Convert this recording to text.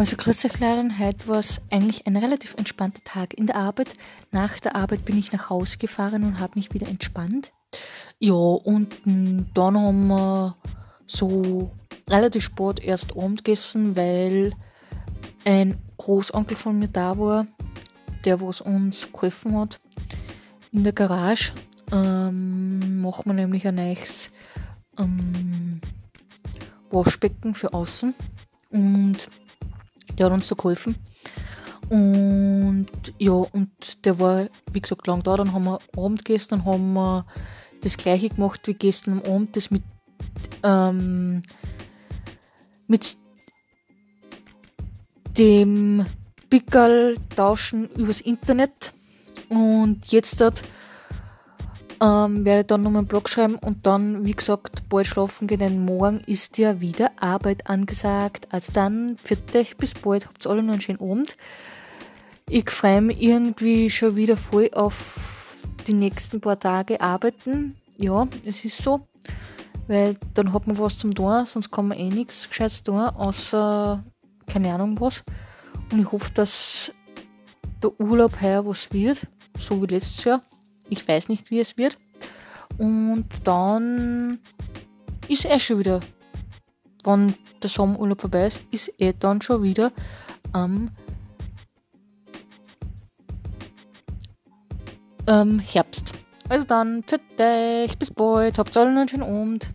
Also euch Leute, heute war es eigentlich ein relativ entspannter Tag in der Arbeit. Nach der Arbeit bin ich nach Hause gefahren und habe mich wieder entspannt. Ja, und dann haben wir so relativ spät erst Abend gegessen, weil ein Großonkel von mir da war, der was uns geholfen hat in der Garage. Ähm, machen wir nämlich ein neues ähm, Waschbecken für außen und der hat uns da geholfen. Und ja, und der war, wie gesagt, lang da. Dann haben wir Abend dann haben wir das gleiche gemacht wie gestern am Abend, das mit, ähm, mit dem Pickerl tauschen übers Internet. Und jetzt dort ähm, werde dann noch einen Blog schreiben und dann, wie gesagt, bald schlafen gehen, denn morgen ist ja wieder Arbeit angesagt. Also dann, für dich bis bald, habt alle noch einen schönen Abend. Ich freue mich irgendwie schon wieder voll auf die nächsten paar Tage arbeiten. Ja, es ist so, weil dann hat man was zum tun, sonst kann man eh nichts Gescheites tun, außer keine Ahnung was. Und ich hoffe, dass der Urlaub heuer was wird, so wie letztes Jahr. Ich weiß nicht, wie es wird. Und dann ist er schon wieder, wenn der Sommerurlaub vorbei ist, ist er dann schon wieder am ähm, Herbst. Also dann, für dich, bis bald, habt alle einen schönen Abend.